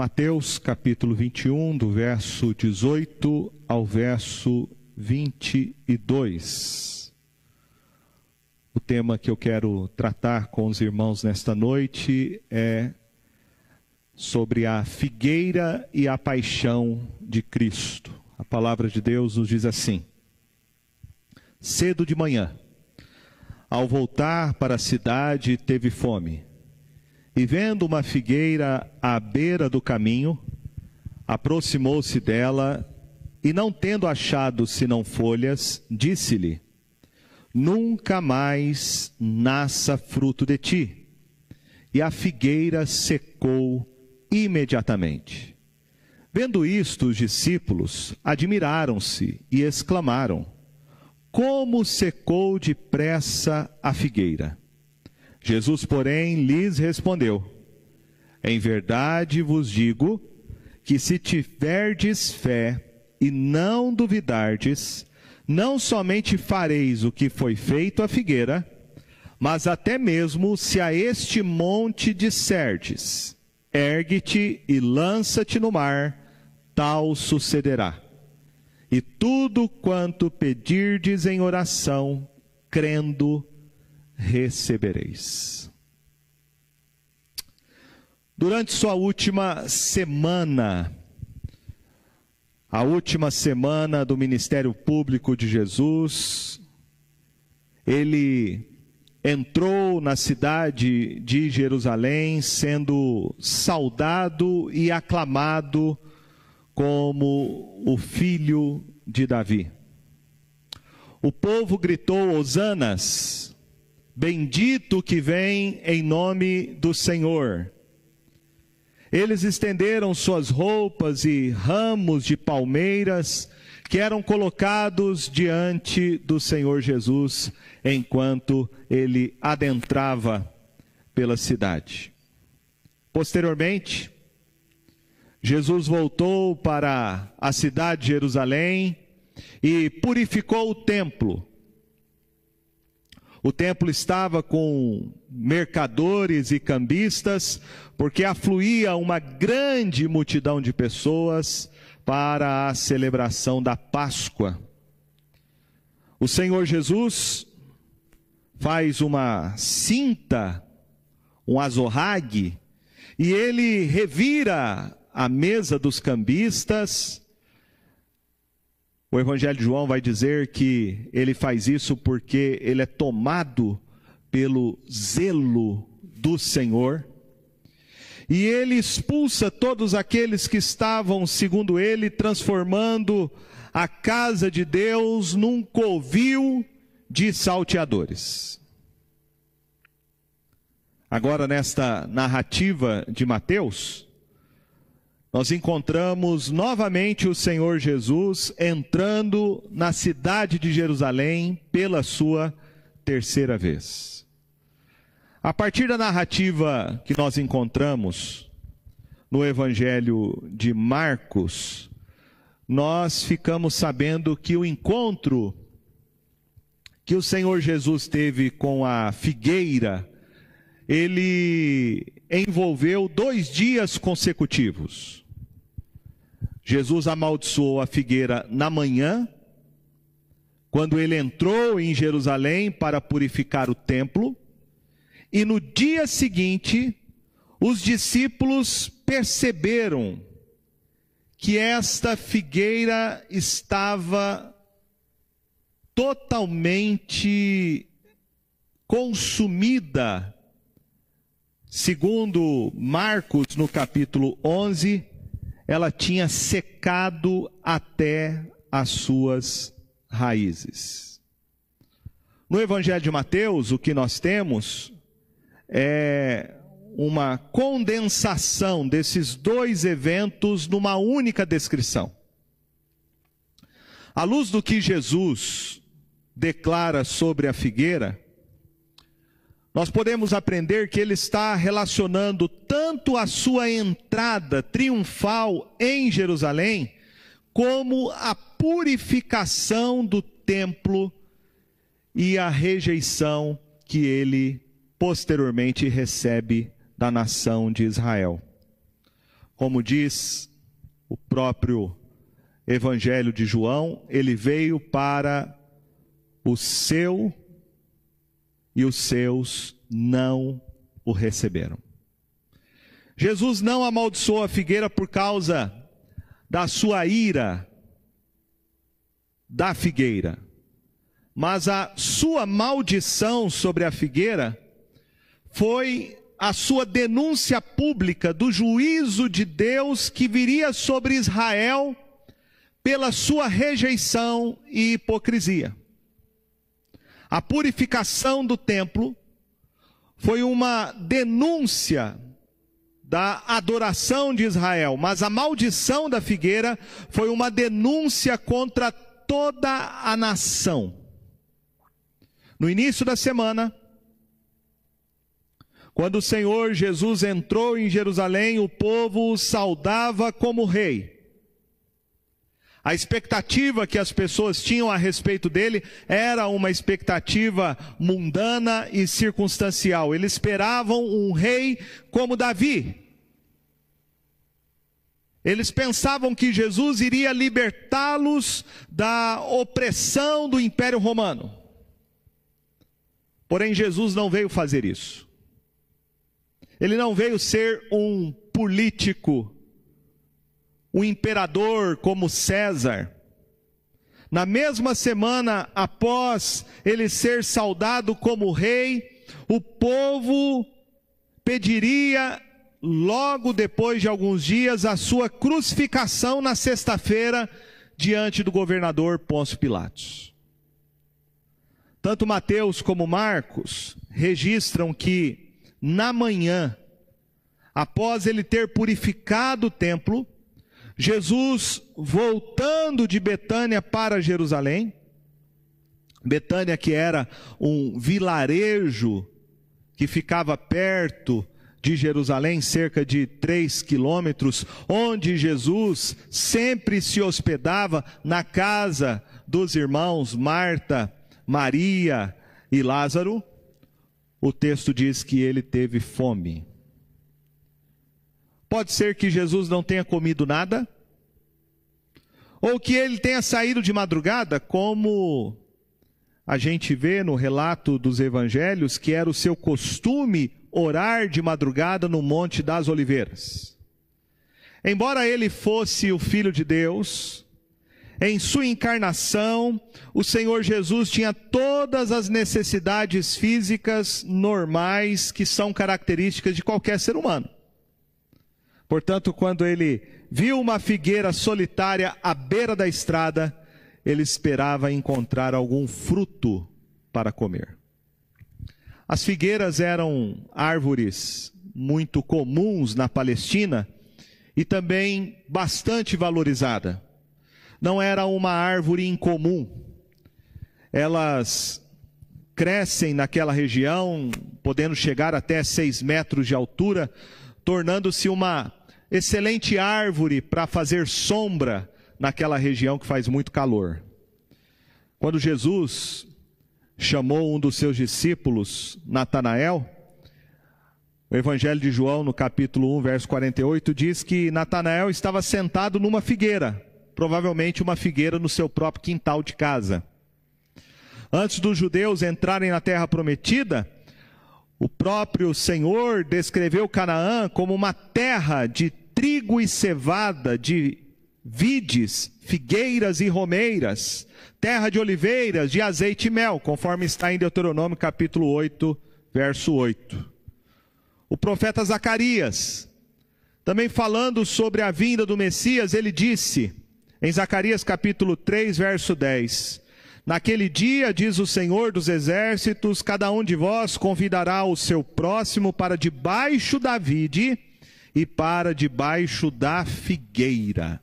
Mateus capítulo 21, do verso 18 ao verso 22. O tema que eu quero tratar com os irmãos nesta noite é sobre a figueira e a paixão de Cristo. A palavra de Deus nos diz assim: Cedo de manhã, ao voltar para a cidade, teve fome. E vendo uma figueira à beira do caminho, aproximou-se dela e, não tendo achado senão folhas, disse-lhe: Nunca mais nasça fruto de ti. E a figueira secou imediatamente. Vendo isto, os discípulos admiraram-se e exclamaram: Como secou depressa a figueira! Jesus, porém, lhes respondeu: Em verdade vos digo que se tiverdes fé e não duvidardes, não somente fareis o que foi feito à figueira, mas até mesmo se a este monte disserdes: Ergue-te e lança-te no mar, tal sucederá. E tudo quanto pedirdes em oração, crendo, recebereis. Durante sua última semana, a última semana do ministério público de Jesus, ele entrou na cidade de Jerusalém sendo saudado e aclamado como o filho de Davi. O povo gritou hosanas Bendito que vem em nome do Senhor. Eles estenderam suas roupas e ramos de palmeiras que eram colocados diante do Senhor Jesus enquanto ele adentrava pela cidade. Posteriormente, Jesus voltou para a cidade de Jerusalém e purificou o templo o templo estava com mercadores e cambistas, porque afluía uma grande multidão de pessoas para a celebração da Páscoa. O Senhor Jesus faz uma cinta, um azorrague, e ele revira a mesa dos cambistas o Evangelho de João vai dizer que ele faz isso porque ele é tomado pelo zelo do Senhor. E ele expulsa todos aqueles que estavam, segundo ele, transformando a casa de Deus num covil de salteadores. Agora, nesta narrativa de Mateus, nós encontramos novamente o Senhor Jesus entrando na cidade de Jerusalém pela sua terceira vez. A partir da narrativa que nós encontramos no Evangelho de Marcos, nós ficamos sabendo que o encontro que o Senhor Jesus teve com a figueira, ele envolveu dois dias consecutivos. Jesus amaldiçoou a figueira na manhã, quando ele entrou em Jerusalém para purificar o templo, e no dia seguinte, os discípulos perceberam que esta figueira estava totalmente consumida. Segundo Marcos, no capítulo 11, ela tinha secado até as suas raízes. No Evangelho de Mateus, o que nós temos é uma condensação desses dois eventos numa única descrição. À luz do que Jesus declara sobre a figueira, nós podemos aprender que ele está relacionando tanto a sua entrada triunfal em Jerusalém, como a purificação do templo e a rejeição que ele posteriormente recebe da nação de Israel. como diz o próprio Evangelho de João, ele veio para o seu e os seus não o receberam. Jesus não amaldiçoou a figueira por causa da sua ira da figueira, mas a sua maldição sobre a figueira foi a sua denúncia pública do juízo de Deus que viria sobre Israel pela sua rejeição e hipocrisia. A purificação do templo foi uma denúncia da adoração de Israel, mas a maldição da figueira foi uma denúncia contra toda a nação. No início da semana, quando o Senhor Jesus entrou em Jerusalém, o povo o saudava como rei. A expectativa que as pessoas tinham a respeito dele era uma expectativa mundana e circunstancial. Eles esperavam um rei como Davi, eles pensavam que Jesus iria libertá-los da opressão do Império Romano. Porém, Jesus não veio fazer isso. Ele não veio ser um político, um imperador como César. Na mesma semana após ele ser saudado como rei, o povo pediria logo depois de alguns dias, a sua crucificação na sexta-feira diante do governador Pôncio Pilatos. Tanto Mateus como Marcos registram que na manhã, após ele ter purificado o templo, Jesus voltando de Betânia para Jerusalém, Betânia que era um vilarejo que ficava perto de Jerusalém, cerca de três quilômetros, onde Jesus sempre se hospedava na casa dos irmãos Marta, Maria e Lázaro, o texto diz que ele teve fome. Pode ser que Jesus não tenha comido nada, ou que ele tenha saído de madrugada, como a gente vê no relato dos evangelhos, que era o seu costume orar de madrugada no Monte das Oliveiras. Embora ele fosse o Filho de Deus, em sua encarnação, o Senhor Jesus tinha todas as necessidades físicas normais que são características de qualquer ser humano. Portanto, quando ele viu uma figueira solitária à beira da estrada, ele esperava encontrar algum fruto para comer. As figueiras eram árvores muito comuns na Palestina e também bastante valorizada. Não era uma árvore incomum. Elas crescem naquela região, podendo chegar até seis metros de altura, tornando-se uma excelente árvore para fazer sombra naquela região que faz muito calor. Quando Jesus chamou um dos seus discípulos, Natanael, o Evangelho de João, no capítulo 1, verso 48, diz que Natanael estava sentado numa figueira, provavelmente uma figueira no seu próprio quintal de casa. Antes dos judeus entrarem na terra prometida, o próprio Senhor descreveu Canaã como uma terra de trigo e cevada, de vides, figueiras e romeiras, terra de oliveiras, de azeite e mel, conforme está em Deuteronômio capítulo 8, verso 8. O profeta Zacarias, também falando sobre a vinda do Messias, ele disse, em Zacarias capítulo 3, verso 10: Naquele dia, diz o Senhor dos exércitos, cada um de vós convidará o seu próximo para debaixo da vide e para debaixo da figueira.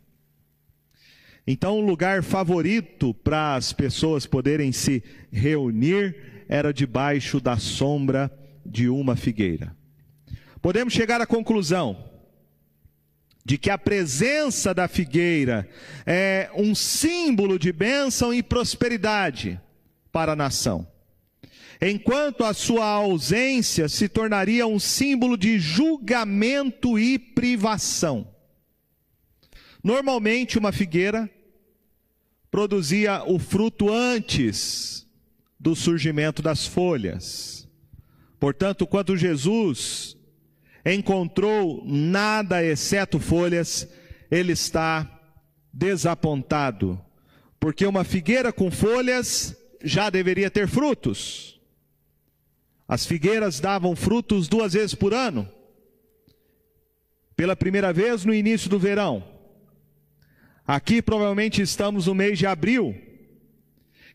Então, o lugar favorito para as pessoas poderem se reunir era debaixo da sombra de uma figueira. Podemos chegar à conclusão de que a presença da figueira é um símbolo de bênção e prosperidade para a nação, enquanto a sua ausência se tornaria um símbolo de julgamento e privação. Normalmente, uma figueira produzia o fruto antes do surgimento das folhas. Portanto, quando Jesus encontrou nada exceto folhas, ele está desapontado, porque uma figueira com folhas já deveria ter frutos. As figueiras davam frutos duas vezes por ano. Pela primeira vez no início do verão. Aqui provavelmente estamos no mês de abril.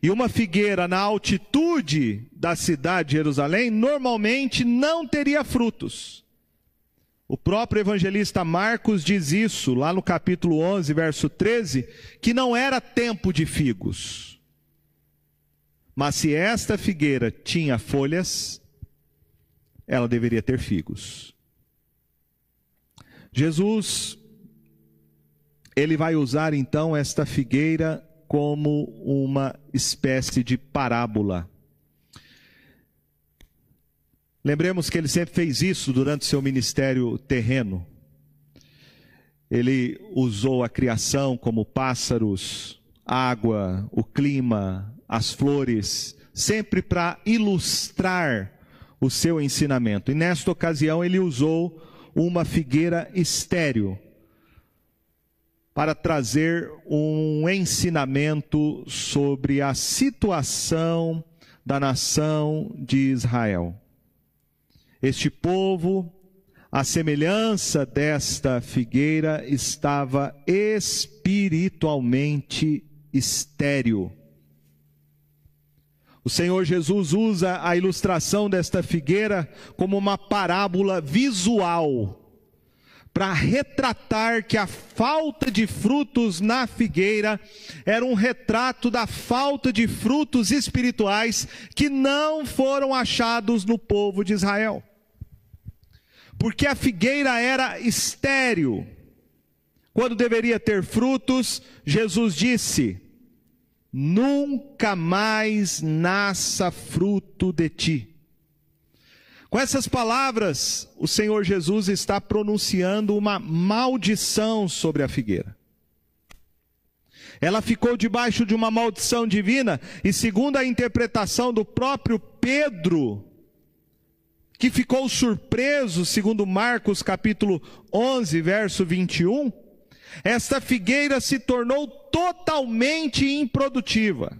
E uma figueira na altitude da cidade de Jerusalém normalmente não teria frutos. O próprio evangelista Marcos diz isso lá no capítulo 11, verso 13, que não era tempo de figos. Mas se esta figueira tinha folhas, ela deveria ter figos. Jesus, ele vai usar então esta figueira como uma espécie de parábola. Lembremos que ele sempre fez isso durante seu ministério terreno. Ele usou a criação como pássaros, água, o clima, as flores, sempre para ilustrar o seu ensinamento. E nesta ocasião ele usou uma figueira estéreo para trazer um ensinamento sobre a situação da nação de Israel. Este povo, a semelhança desta figueira, estava espiritualmente estéril. O Senhor Jesus usa a ilustração desta figueira como uma parábola visual para retratar que a falta de frutos na figueira era um retrato da falta de frutos espirituais que não foram achados no povo de Israel porque a figueira era estéril. Quando deveria ter frutos, Jesus disse: Nunca mais nasça fruto de ti. Com essas palavras, o Senhor Jesus está pronunciando uma maldição sobre a figueira. Ela ficou debaixo de uma maldição divina, e segundo a interpretação do próprio Pedro, que ficou surpreso, segundo Marcos capítulo 11, verso 21, esta figueira se tornou totalmente improdutiva.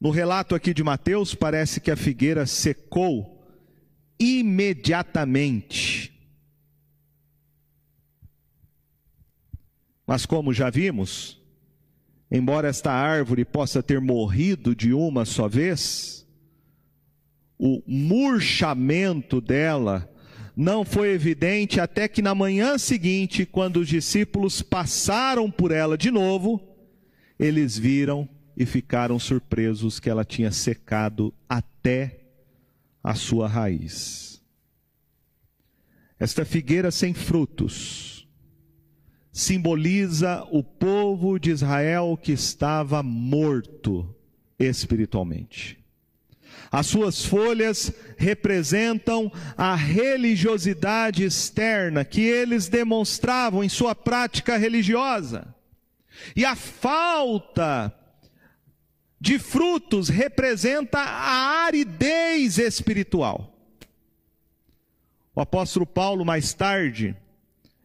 No relato aqui de Mateus, parece que a figueira secou imediatamente. Mas como já vimos, embora esta árvore possa ter morrido de uma só vez, o murchamento dela não foi evidente até que na manhã seguinte, quando os discípulos passaram por ela de novo, eles viram e ficaram surpresos que ela tinha secado até a sua raiz. Esta figueira sem frutos simboliza o povo de Israel que estava morto espiritualmente. As suas folhas representam a religiosidade externa que eles demonstravam em sua prática religiosa. E a falta de frutos representa a aridez espiritual. O apóstolo Paulo, mais tarde,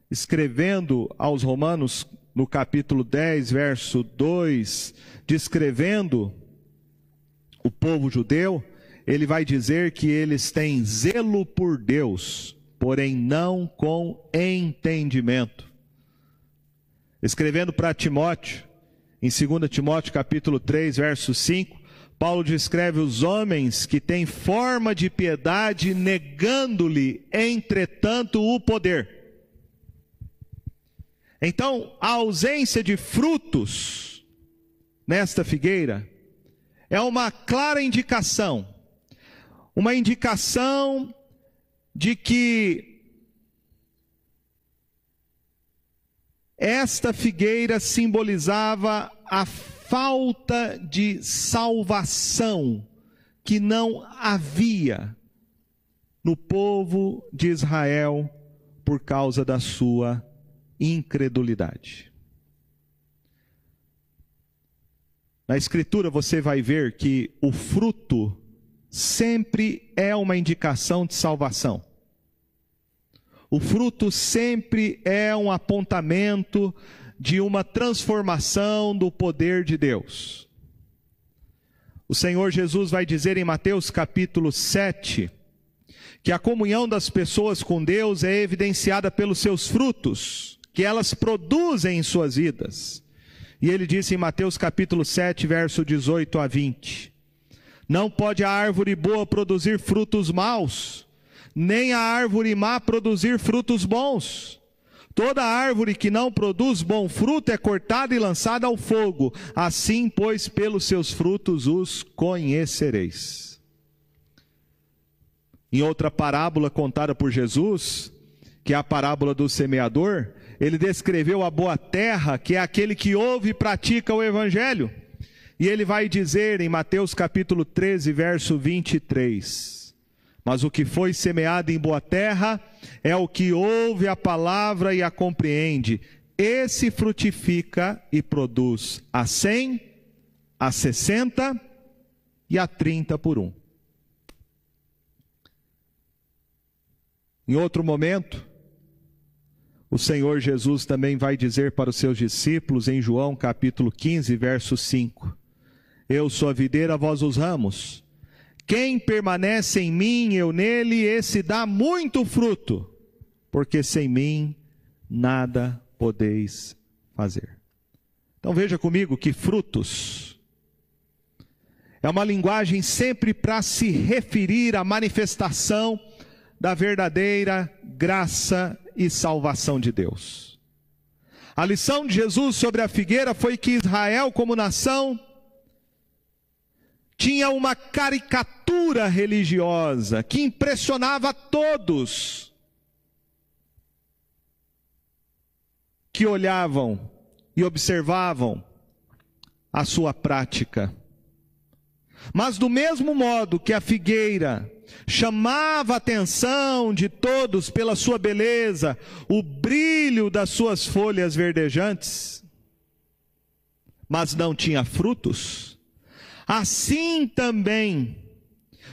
escrevendo aos Romanos, no capítulo 10, verso 2, descrevendo o povo judeu, ele vai dizer que eles têm zelo por Deus, porém não com entendimento. Escrevendo para Timóteo, em 2 Timóteo capítulo 3, verso 5, Paulo descreve os homens que têm forma de piedade, negando-lhe, entretanto, o poder. Então, a ausência de frutos nesta figueira é uma clara indicação, uma indicação de que esta figueira simbolizava a falta de salvação que não havia no povo de Israel por causa da sua incredulidade. Na Escritura você vai ver que o fruto sempre é uma indicação de salvação. O fruto sempre é um apontamento de uma transformação do poder de Deus. O Senhor Jesus vai dizer em Mateus capítulo 7 que a comunhão das pessoas com Deus é evidenciada pelos seus frutos, que elas produzem em suas vidas. E ele disse em Mateus capítulo 7, verso 18 a 20: Não pode a árvore boa produzir frutos maus, nem a árvore má produzir frutos bons. Toda árvore que não produz bom fruto é cortada e lançada ao fogo. Assim, pois, pelos seus frutos os conhecereis. Em outra parábola contada por Jesus, que é a parábola do semeador, ele descreveu a boa terra, que é aquele que ouve e pratica o evangelho. E ele vai dizer em Mateus capítulo 13, verso 23: mas o que foi semeado em boa terra é o que ouve a palavra e a compreende. Esse frutifica e produz a cem, a sessenta e a trinta por um. Em outro momento, o Senhor Jesus também vai dizer para os seus discípulos em João capítulo 15, verso 5: Eu sou a videira, vós os ramos. Quem permanece em mim, eu nele, esse dá muito fruto, porque sem mim nada podeis fazer. Então veja comigo que frutos é uma linguagem sempre para se referir à manifestação da verdadeira graça e salvação de Deus. A lição de Jesus sobre a figueira foi que Israel, como nação, tinha uma caricatura religiosa que impressionava todos que olhavam e observavam a sua prática. Mas do mesmo modo que a figueira chamava a atenção de todos pela sua beleza, o brilho das suas folhas verdejantes, mas não tinha frutos, Assim também,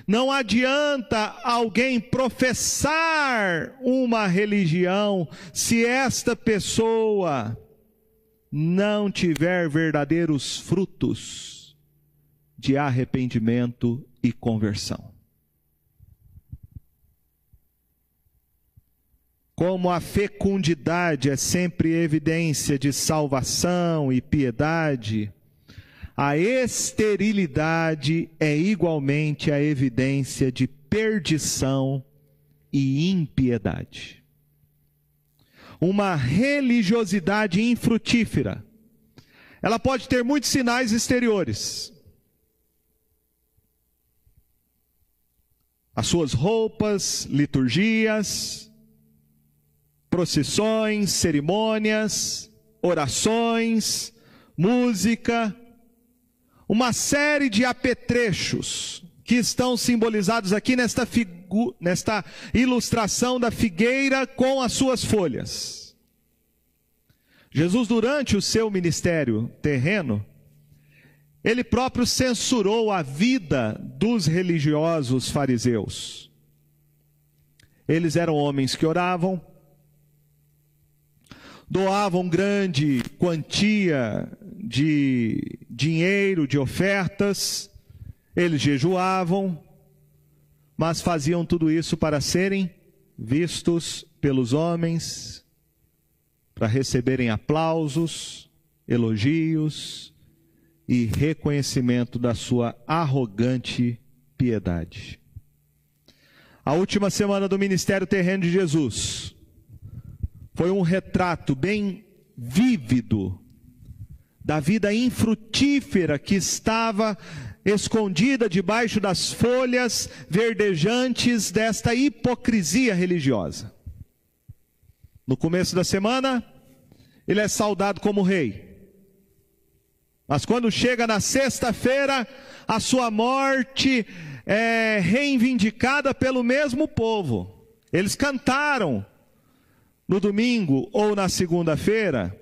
não adianta alguém professar uma religião se esta pessoa não tiver verdadeiros frutos de arrependimento e conversão. Como a fecundidade é sempre evidência de salvação e piedade, a esterilidade é igualmente a evidência de perdição e impiedade. Uma religiosidade infrutífera. Ela pode ter muitos sinais exteriores. As suas roupas, liturgias, procissões, cerimônias, orações, música, uma série de apetrechos que estão simbolizados aqui nesta, figu, nesta ilustração da figueira com as suas folhas. Jesus, durante o seu ministério terreno, ele próprio censurou a vida dos religiosos fariseus. Eles eram homens que oravam, doavam grande quantia de dinheiro, de ofertas, eles jejuavam, mas faziam tudo isso para serem vistos pelos homens, para receberem aplausos, elogios e reconhecimento da sua arrogante piedade. A última semana do ministério terreno de Jesus foi um retrato bem vívido da vida infrutífera que estava escondida debaixo das folhas verdejantes desta hipocrisia religiosa. No começo da semana, ele é saudado como rei. Mas quando chega na sexta-feira, a sua morte é reivindicada pelo mesmo povo. Eles cantaram no domingo ou na segunda-feira,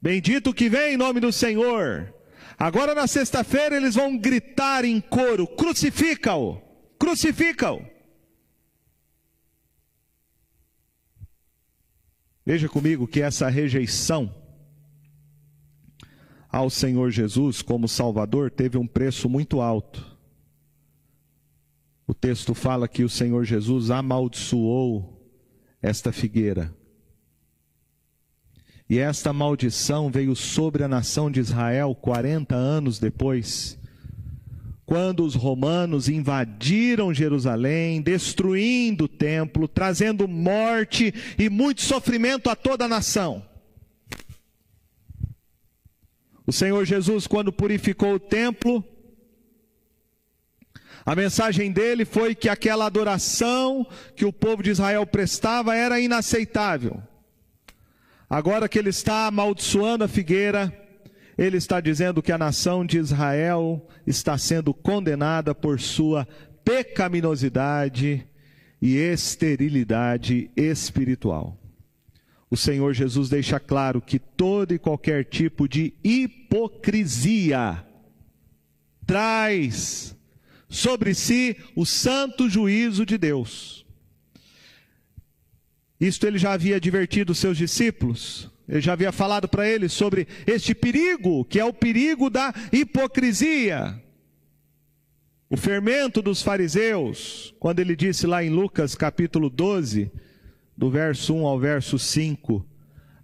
bendito que vem em nome do Senhor. Agora na sexta-feira eles vão gritar em coro: crucifica-o, crucifica-o. Veja comigo que essa rejeição ao Senhor Jesus como Salvador teve um preço muito alto. O texto fala que o Senhor Jesus amaldiçoou esta figueira. E esta maldição veio sobre a nação de Israel 40 anos depois, quando os romanos invadiram Jerusalém, destruindo o templo, trazendo morte e muito sofrimento a toda a nação. O Senhor Jesus, quando purificou o templo, a mensagem dele foi que aquela adoração que o povo de Israel prestava era inaceitável. Agora que ele está amaldiçoando a figueira, ele está dizendo que a nação de Israel está sendo condenada por sua pecaminosidade e esterilidade espiritual. O Senhor Jesus deixa claro que todo e qualquer tipo de hipocrisia traz sobre si o santo juízo de Deus. Isto ele já havia advertido seus discípulos, ele já havia falado para eles sobre este perigo, que é o perigo da hipocrisia. O fermento dos fariseus, quando ele disse lá em Lucas capítulo 12, do verso 1 ao verso 5,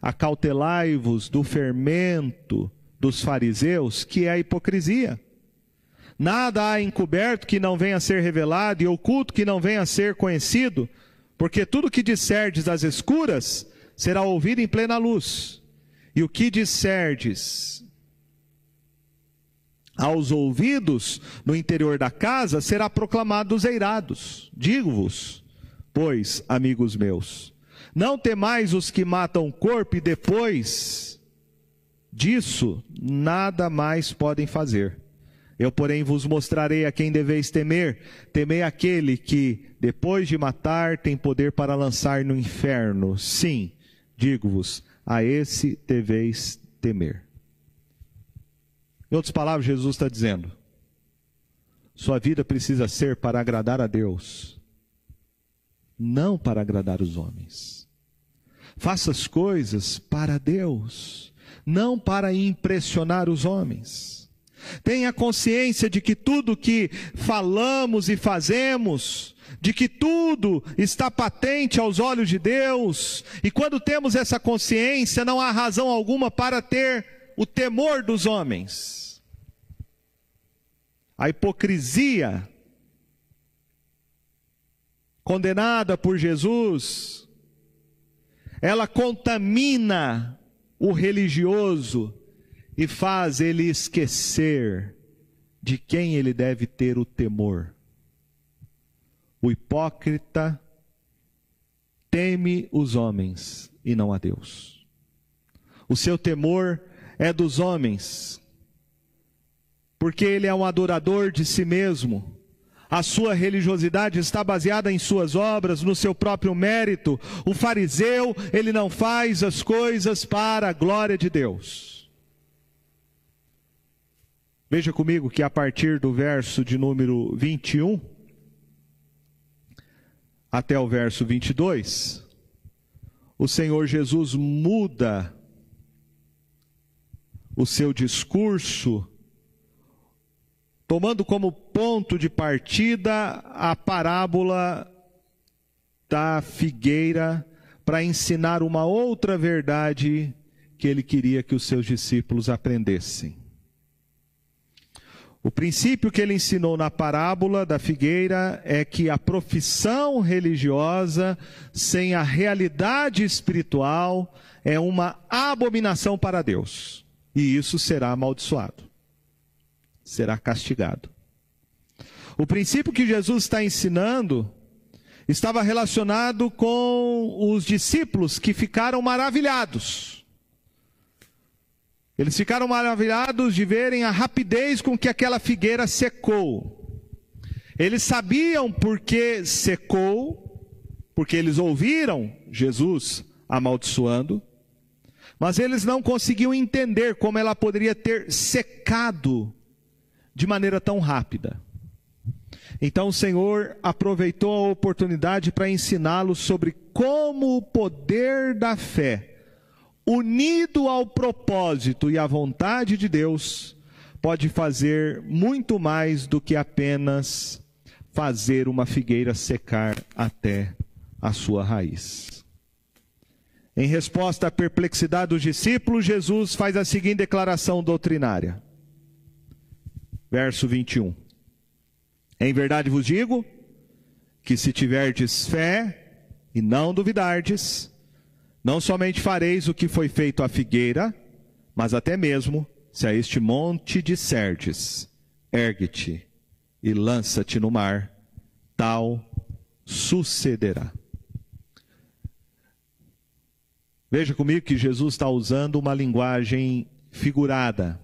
acautelai-vos do fermento dos fariseus, que é a hipocrisia. Nada há encoberto que não venha a ser revelado e oculto que não venha a ser conhecido, porque tudo que disserdes das escuras será ouvido em plena luz. E o que disserdes aos ouvidos no interior da casa será proclamado dos eirados. Digo-vos, pois, amigos meus, não temais os que matam o corpo e depois disso nada mais podem fazer. Eu, porém, vos mostrarei a quem deveis temer. Temei aquele que, depois de matar, tem poder para lançar no inferno. Sim, digo-vos, a esse deveis temer. Em outras palavras, Jesus está dizendo: sua vida precisa ser para agradar a Deus, não para agradar os homens. Faça as coisas para Deus, não para impressionar os homens. Tenha consciência de que tudo que falamos e fazemos, de que tudo está patente aos olhos de Deus, e quando temos essa consciência, não há razão alguma para ter o temor dos homens. A hipocrisia, condenada por Jesus, ela contamina o religioso e faz ele esquecer de quem ele deve ter o temor. O hipócrita teme os homens e não a Deus. O seu temor é dos homens, porque ele é um adorador de si mesmo. A sua religiosidade está baseada em suas obras, no seu próprio mérito. O fariseu, ele não faz as coisas para a glória de Deus. Veja comigo que a partir do verso de número 21 até o verso 22, o Senhor Jesus muda o seu discurso, tomando como ponto de partida a parábola da figueira, para ensinar uma outra verdade que ele queria que os seus discípulos aprendessem. O princípio que ele ensinou na parábola da figueira é que a profissão religiosa sem a realidade espiritual é uma abominação para Deus. E isso será amaldiçoado. Será castigado. O princípio que Jesus está ensinando estava relacionado com os discípulos que ficaram maravilhados eles ficaram maravilhados de verem a rapidez com que aquela figueira secou. Eles sabiam por que secou, porque eles ouviram Jesus amaldiçoando, mas eles não conseguiam entender como ela poderia ter secado de maneira tão rápida. Então o Senhor aproveitou a oportunidade para ensiná-los sobre como o poder da fé, unido ao propósito e à vontade de Deus, pode fazer muito mais do que apenas fazer uma figueira secar até a sua raiz. Em resposta à perplexidade dos discípulos, Jesus faz a seguinte declaração doutrinária. Verso 21. Em verdade vos digo que se tiverdes fé e não duvidardes, não somente fareis o que foi feito à figueira, mas até mesmo se a este monte disserdes, ergue-te e lança-te no mar, tal sucederá. Veja comigo que Jesus está usando uma linguagem figurada.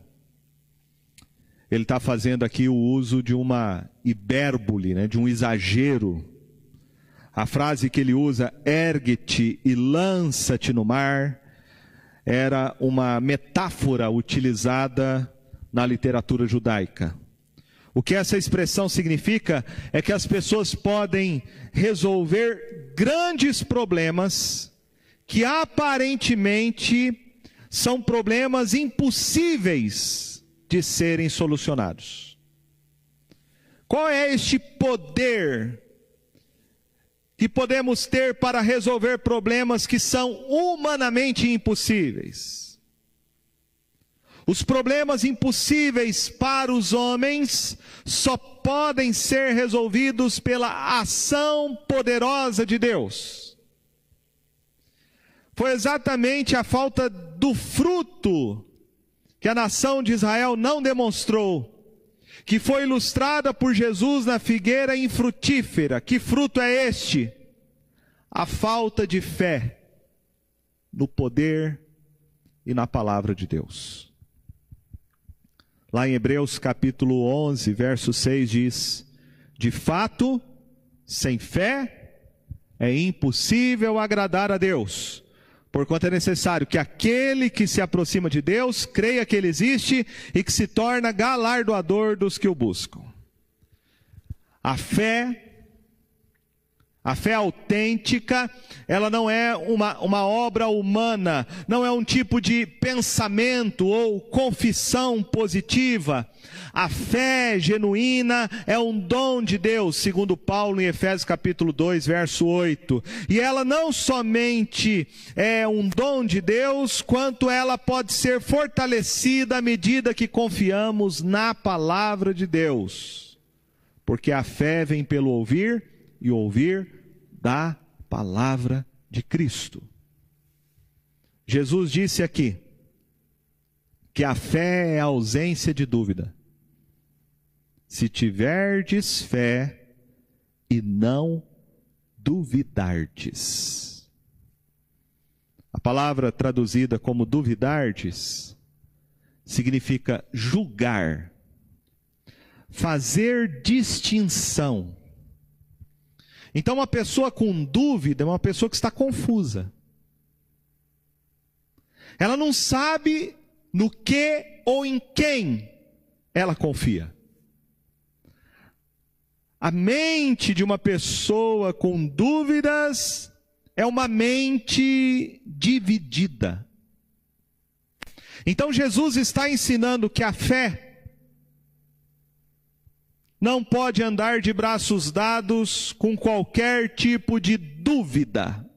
Ele está fazendo aqui o uso de uma hipérbole, né, de um exagero. A frase que ele usa, ergue-te e lança-te no mar, era uma metáfora utilizada na literatura judaica. O que essa expressão significa é que as pessoas podem resolver grandes problemas que aparentemente são problemas impossíveis de serem solucionados. Qual é este poder que podemos ter para resolver problemas que são humanamente impossíveis? Os problemas impossíveis para os homens só podem ser resolvidos pela ação poderosa de Deus foi exatamente a falta do fruto que a nação de Israel não demonstrou, que foi ilustrada por Jesus na figueira infrutífera. Que fruto é este? A falta de fé no poder e na palavra de Deus. Lá em Hebreus capítulo 11, verso 6 diz: De fato, sem fé é impossível agradar a Deus Porquanto é necessário que aquele que se aproxima de Deus creia que Ele existe e que se torna galardoador dos que o buscam. A fé a fé autêntica, ela não é uma, uma obra humana, não é um tipo de pensamento ou confissão positiva. A fé genuína é um dom de Deus, segundo Paulo em Efésios capítulo 2, verso 8. E ela não somente é um dom de Deus, quanto ela pode ser fortalecida à medida que confiamos na palavra de Deus. Porque a fé vem pelo ouvir e ouvir da palavra de Cristo. Jesus disse aqui que a fé é a ausência de dúvida. Se tiverdes fé e não duvidardes. A palavra traduzida como duvidardes significa julgar, fazer distinção então, uma pessoa com dúvida é uma pessoa que está confusa. Ela não sabe no que ou em quem ela confia. A mente de uma pessoa com dúvidas é uma mente dividida. Então Jesus está ensinando que a fé não pode andar de braços dados com qualquer tipo de dúvida.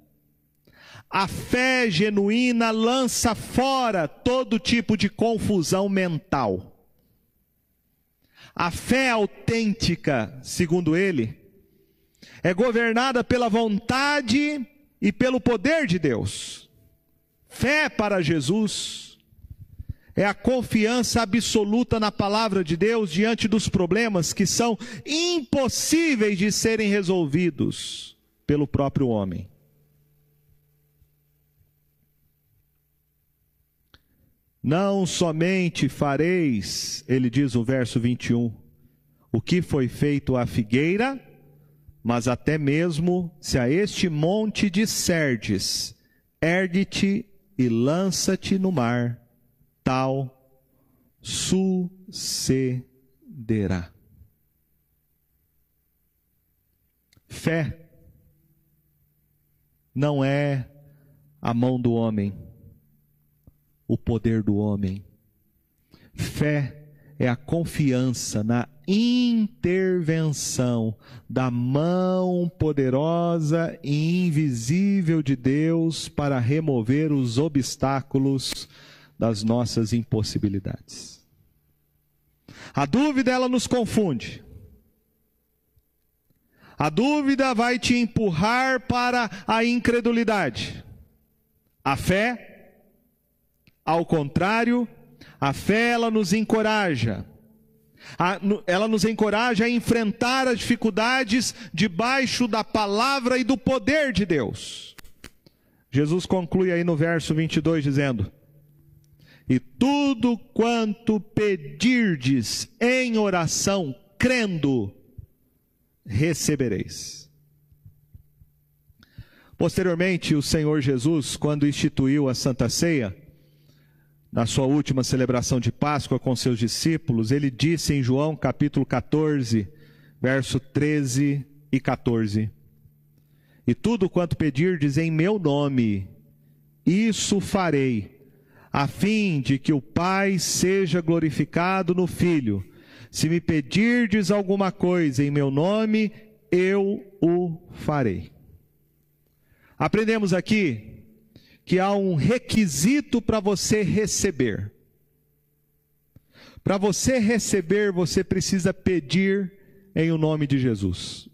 A fé genuína lança fora todo tipo de confusão mental. A fé autêntica, segundo ele, é governada pela vontade e pelo poder de Deus. Fé para Jesus é a confiança absoluta na palavra de Deus diante dos problemas que são impossíveis de serem resolvidos pelo próprio homem. Não somente fareis, ele diz no verso 21, o que foi feito à figueira, mas até mesmo se a este monte disserdes, ergue-te e lança-te no mar, tal sucederá. Fé não é a mão do homem, o poder do homem. Fé é a confiança na intervenção da mão poderosa e invisível de Deus para remover os obstáculos das nossas impossibilidades. A dúvida ela nos confunde. A dúvida vai te empurrar para a incredulidade. A fé, ao contrário, a fé ela nos encoraja. Ela nos encoraja a enfrentar as dificuldades debaixo da palavra e do poder de Deus. Jesus conclui aí no verso 22 dizendo: E tudo quanto pedirdes em oração, crendo, recebereis. Posteriormente, o Senhor Jesus, quando instituiu a Santa Ceia, na sua última celebração de Páscoa com seus discípulos, ele disse em João capítulo 14, verso 13 e 14: E tudo quanto pedirdes em meu nome, isso farei, a fim de que o Pai seja glorificado no Filho. Se me pedirdes alguma coisa em meu nome, eu o farei. Aprendemos aqui que há um requisito para você receber. Para você receber, você precisa pedir em o nome de Jesus.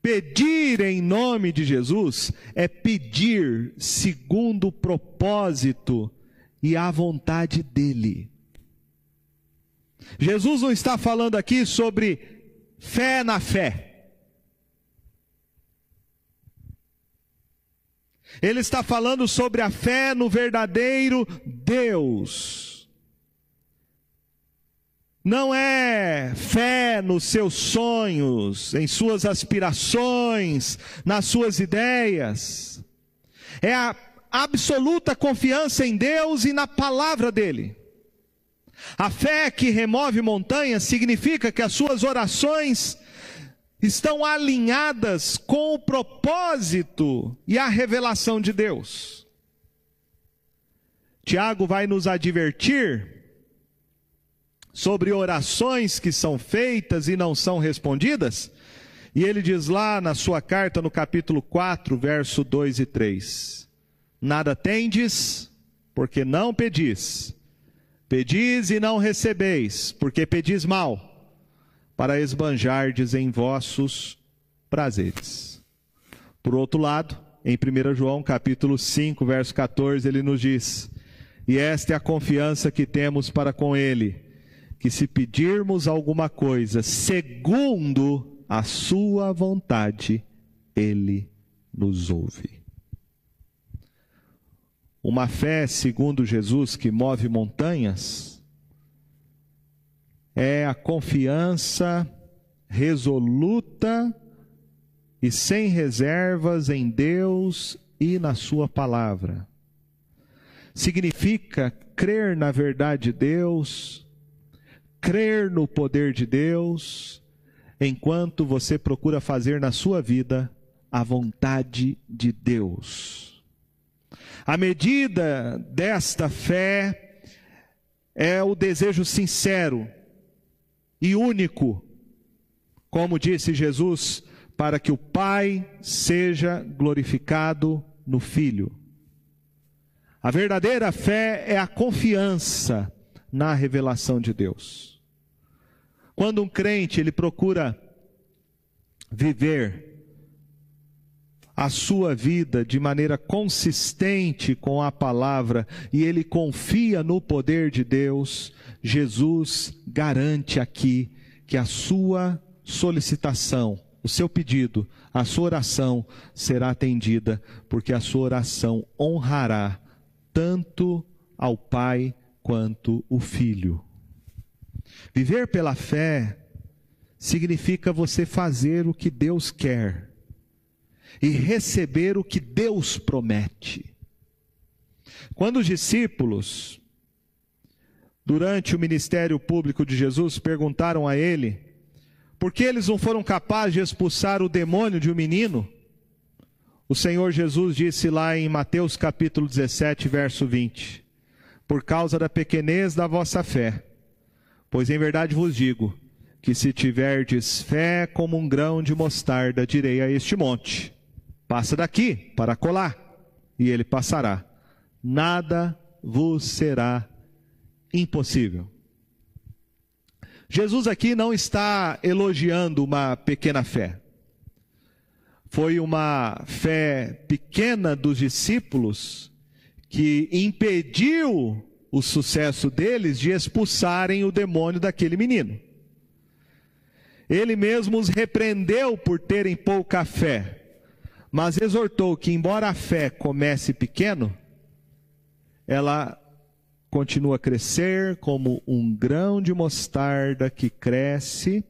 Pedir em nome de Jesus é pedir segundo o propósito e a vontade dele. Jesus não está falando aqui sobre fé na fé. Ele está falando sobre a fé no verdadeiro Deus. Não é fé nos seus sonhos, em suas aspirações, nas suas ideias. É a absoluta confiança em Deus e na palavra dele. A fé que remove montanhas significa que as suas orações estão alinhadas com o propósito e a revelação de Deus. Tiago vai nos advertir sobre orações que são feitas e não são respondidas, e ele diz lá na sua carta, no capítulo 4, verso 2 e 3: Nada tendes, porque não pedis. Pedis e não recebeis, porque pedis mal para esbanjardes em vossos prazeres. Por outro lado, em 1 João capítulo 5, verso 14, ele nos diz: E esta é a confiança que temos para com ele, que se pedirmos alguma coisa segundo a sua vontade, ele nos ouve. Uma fé segundo Jesus que move montanhas é a confiança resoluta e sem reservas em Deus e na Sua palavra. Significa crer na verdade de Deus, crer no poder de Deus, enquanto você procura fazer na sua vida a vontade de Deus. A medida desta fé é o desejo sincero e único, como disse Jesus, para que o Pai seja glorificado no Filho. A verdadeira fé é a confiança na revelação de Deus. Quando um crente ele procura viver a sua vida de maneira consistente com a palavra e ele confia no poder de Deus, Jesus garante aqui que a sua solicitação, o seu pedido, a sua oração será atendida, porque a sua oração honrará tanto ao Pai quanto o Filho. Viver pela fé significa você fazer o que Deus quer e receber o que Deus promete. Quando os discípulos, durante o ministério público de Jesus, perguntaram a ele por que eles não foram capazes de expulsar o demônio de um menino, o Senhor Jesus disse lá em Mateus capítulo 17, verso 20: Por causa da pequenez da vossa fé, pois em verdade vos digo, que se tiverdes fé como um grão de mostarda, direi a este monte: Passa daqui para colar, e ele passará. Nada vos será impossível. Jesus aqui não está elogiando uma pequena fé. Foi uma fé pequena dos discípulos que impediu o sucesso deles de expulsarem o demônio daquele menino. Ele mesmo os repreendeu por terem pouca fé, mas exortou que, embora a fé comece pequeno, ela continua a crescer como um grão de mostarda que cresce,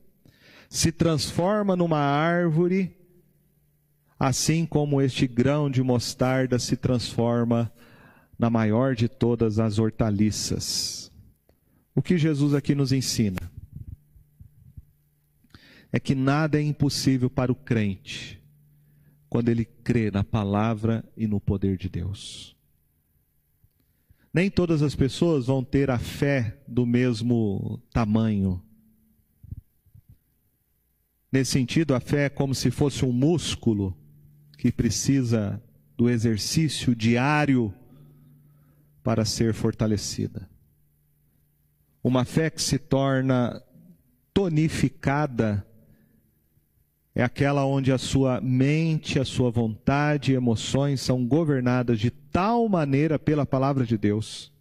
se transforma numa árvore, assim como este grão de mostarda se transforma na maior de todas as hortaliças. O que Jesus aqui nos ensina? é que nada é impossível para o crente quando ele crê na palavra e no poder de Deus. Nem todas as pessoas vão ter a fé do mesmo tamanho. Nesse sentido, a fé é como se fosse um músculo que precisa do exercício diário para ser fortalecida. Uma fé que se torna tonificada é aquela onde a sua mente, a sua vontade e emoções são governadas de tal maneira pela palavra de Deus,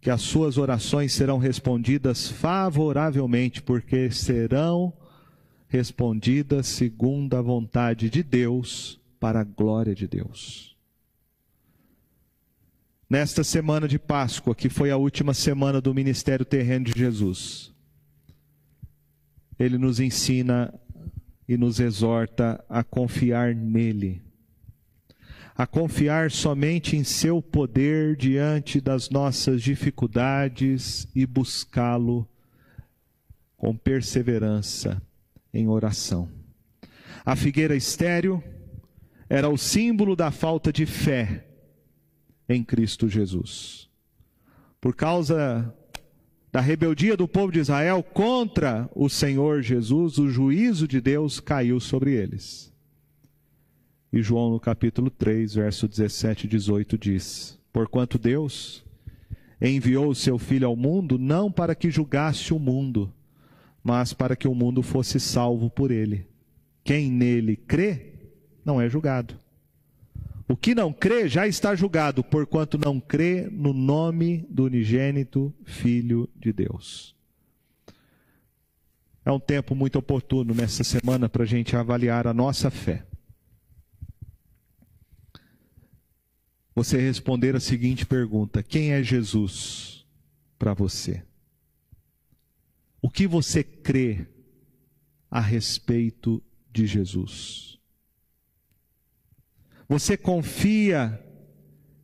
que as suas orações serão respondidas favoravelmente, porque serão respondidas segundo a vontade de Deus, para a glória de Deus. Nesta semana de Páscoa, que foi a última semana do ministério terreno de Jesus, ele nos ensina e nos exorta a confiar nele, a confiar somente em seu poder diante das nossas dificuldades e buscá-lo com perseverança em oração. A figueira estéril era o símbolo da falta de fé em Cristo Jesus. Por causa da rebeldia do povo de Israel contra o Senhor Jesus, o juízo de Deus caiu sobre eles. E João, no capítulo 3, verso 17 e 18, diz: Porquanto Deus enviou o seu Filho ao mundo, não para que julgasse o mundo, mas para que o mundo fosse salvo por ele. Quem nele crê, não é julgado. O que não crê já está julgado, porquanto não crê no nome do unigênito Filho de Deus. É um tempo muito oportuno nessa semana para a gente avaliar a nossa fé. Você responder a seguinte pergunta: Quem é Jesus para você? O que você crê a respeito de Jesus? Você confia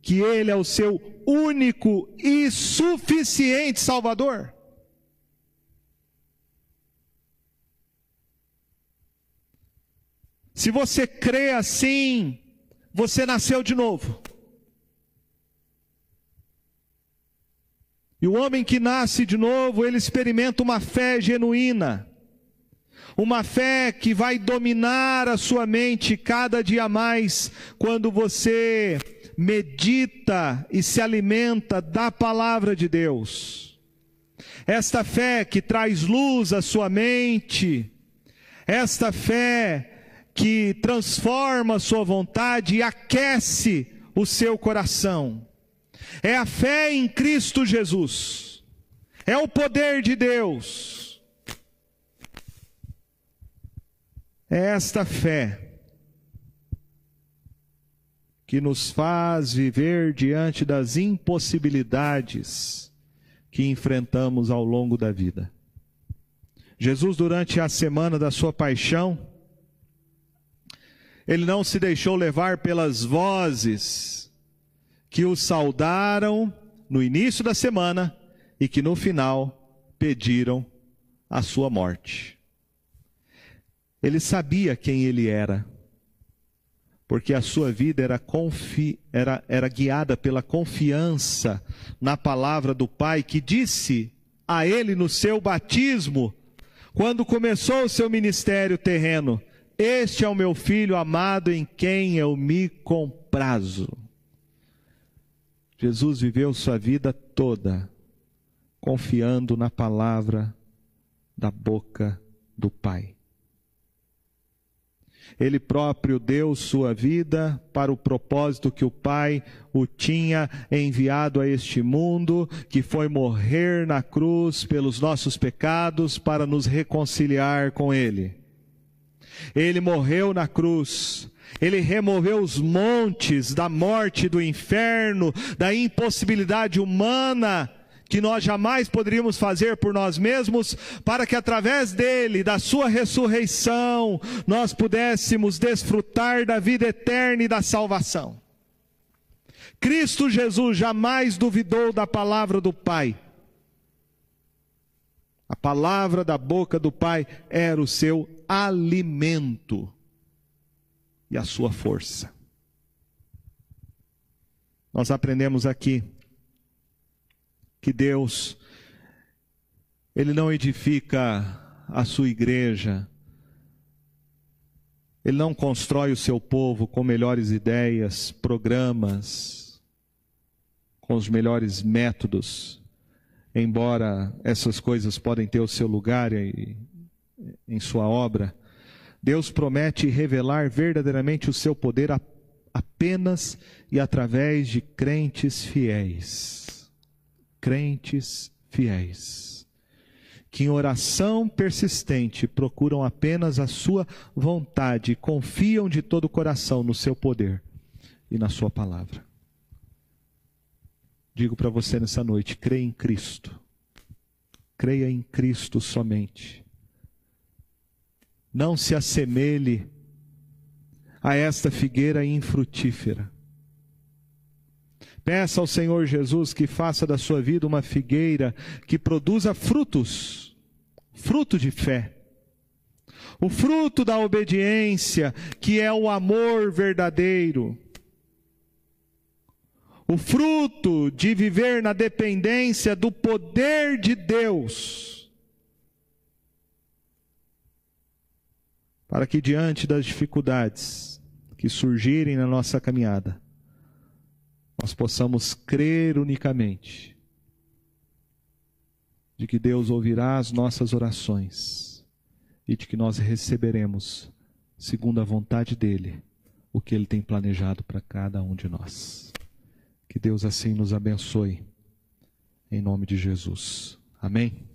que Ele é o seu único e suficiente Salvador? Se você crê assim, você nasceu de novo. E o homem que nasce de novo, ele experimenta uma fé genuína. Uma fé que vai dominar a sua mente cada dia mais quando você medita e se alimenta da palavra de Deus. Esta fé que traz luz à sua mente, esta fé que transforma a sua vontade e aquece o seu coração. É a fé em Cristo Jesus. É o poder de Deus É esta fé que nos faz viver diante das impossibilidades que enfrentamos ao longo da vida. Jesus, durante a semana da sua paixão, Ele não se deixou levar pelas vozes que o saudaram no início da semana e que no final pediram a sua morte. Ele sabia quem ele era, porque a sua vida era, confi, era, era guiada pela confiança na palavra do Pai, que disse a ele no seu batismo, quando começou o seu ministério terreno: Este é o meu filho amado em quem eu me comprazo. Jesus viveu sua vida toda confiando na palavra da boca do Pai. Ele próprio deu sua vida para o propósito que o Pai o tinha enviado a este mundo, que foi morrer na cruz pelos nossos pecados para nos reconciliar com Ele. Ele morreu na cruz, ele removeu os montes da morte, do inferno, da impossibilidade humana que nós jamais poderíamos fazer por nós mesmos, para que através dele, da sua ressurreição, nós pudéssemos desfrutar da vida eterna e da salvação. Cristo Jesus jamais duvidou da palavra do Pai. A palavra da boca do Pai era o seu alimento e a sua força. Nós aprendemos aqui que Deus ele não edifica a sua igreja, ele não constrói o seu povo com melhores ideias, programas, com os melhores métodos, embora essas coisas podem ter o seu lugar em, em sua obra. Deus promete revelar verdadeiramente o seu poder apenas e através de crentes fiéis crentes fiéis, que em oração persistente procuram apenas a sua vontade confiam de todo o coração no seu poder e na sua palavra. Digo para você nessa noite: creia em Cristo. Creia em Cristo somente. Não se assemelhe a esta figueira infrutífera. Peça ao Senhor Jesus que faça da sua vida uma figueira que produza frutos, fruto de fé. O fruto da obediência, que é o amor verdadeiro. O fruto de viver na dependência do poder de Deus. Para que diante das dificuldades que surgirem na nossa caminhada, nós possamos crer unicamente de que Deus ouvirá as nossas orações e de que nós receberemos, segundo a vontade dEle, o que Ele tem planejado para cada um de nós. Que Deus assim nos abençoe, em nome de Jesus. Amém?